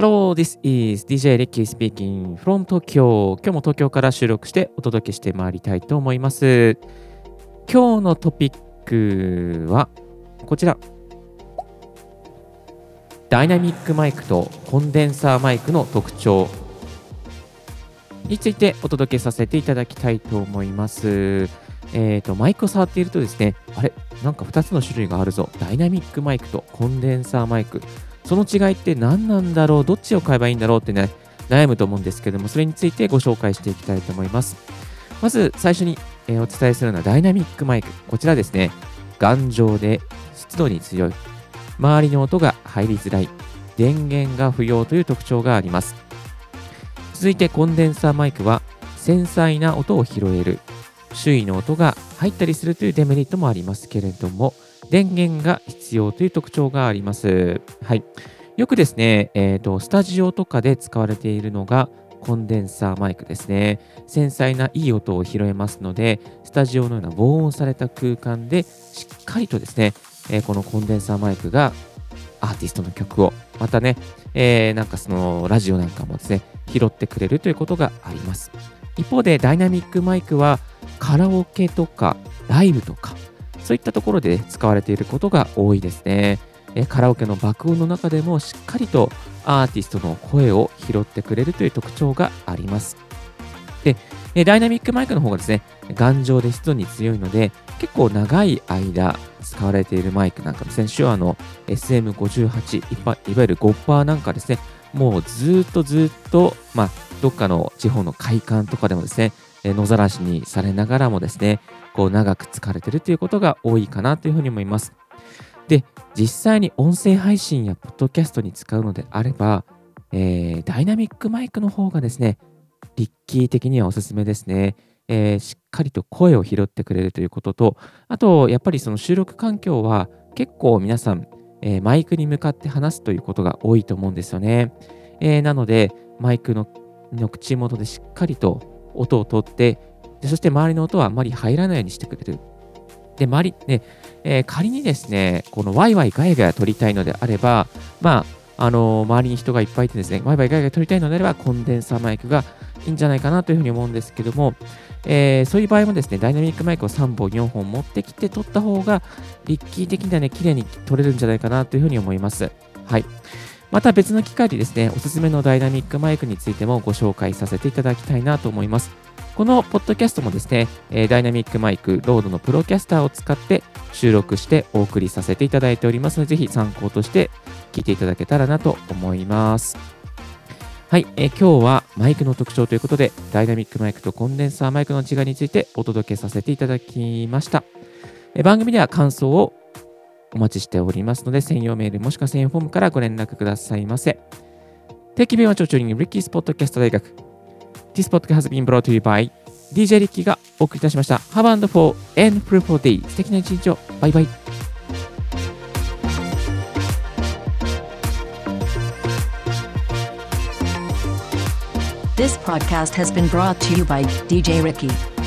Hello, this is DJ Ricky speaking from Tokyo. 今日も東京から収録してお届けしてまいりたいと思います。今日のトピックはこちら。ダイナミックマイクとコンデンサーマイクの特徴についてお届けさせていただきたいと思います。えーと、マイクを触っているとですね、あれ？なんか2つの種類があるぞ。ダイナミックマイクとコンデンサーマイク。その違いって何なんだろう？どっちを買えばいいんだろうってね、悩むと思うんですけども、それについてご紹介していきたいと思います。まず最初に、え、お伝えするのはダイナミックマイク。こちらですね、頑丈で湿度に強い。周りの音が入りづらい。電源が不要という特徴があります。続いてコンデンサーマイクは繊細な音を拾える。周囲の音が入ったりするというデメリットもありますけれども、電源が必要という特徴があります。はい。よくですね、えーと、スタジオとかで使われているのがコンデンサーマイクですね。繊細ないい音を拾えますので、スタジオのような防音された空間でしっかりとですね、えー、このコンデンサーマイクがアーティストの曲を、またね、えー、なんかそのラジオなんかもですね、拾ってくれるということがあります。一方でダイナミックマイクはカラオケとかライブとかそういったところで使われていることが多いですね。カラオケの爆音の中でもしっかりとアーティストの声を拾ってくれるという特徴があります。で、ダイナミックマイクの方がですね、頑丈で湿度に強いので、結構長い間使われているマイクなんかですね、手話の SM58、いわゆる5%なんかですね、もうずっとずっと、まあ、どっかの地方の会館とかでもですね、野ざらしにされながらもですね、こう長く疲れてるということが多いかなというふうに思います。で、実際に音声配信やポッドキャストに使うのであれば、えー、ダイナミックマイクの方がですね、リッキー的にはおすすめですね。えー、しっかりと声を拾ってくれるということと、あと、やっぱりその収録環境は結構皆さん、えー、マイクに向かって話すということが多いと思うんですよね。えー、なので、マイクのの口元でしっかりと音を取って、でそして周りの音はあまり入らないようにしてくれる。で、周り、ね、えー、仮にですね、このワイワイガヤガヤ撮りたいのであれば、まあ、あのー、周りに人がいっぱいいてですね、ワイワイガヤガヤ撮りたいのであれば、コンデンサーマイクがいいんじゃないかなというふうに思うんですけども、えー、そういう場合もですね、ダイナミックマイクを3本、4本持ってきて撮った方が、リッキー的にはね、綺麗に撮れるんじゃないかなというふうに思います。はい。また別の機会でですね、おすすめのダイナミックマイクについてもご紹介させていただきたいなと思います。このポッドキャストもですねえ、ダイナミックマイク、 RODE の Procaster を使って収録してお送りさせていただいておりますので、ぜひ参考として聞いていただけたらなと思います。はい、え今日はマイクの特徴ということで、ダイナミックマイクとコンデンサーマイクの違いについてお届けさせていただきました。え番組では感想をお待ちしておりますので、専用メールもしくは専用フォームからご連絡くださいませ。定期便はちょちょにリッキースポットキャスト大学 This podcast has been brought to you by DJ リッキーがお送りいたしました。Have and for and p r e for day. 素敵な一日を。バイバイ。This podcast has been brought to you by DJ Ricky.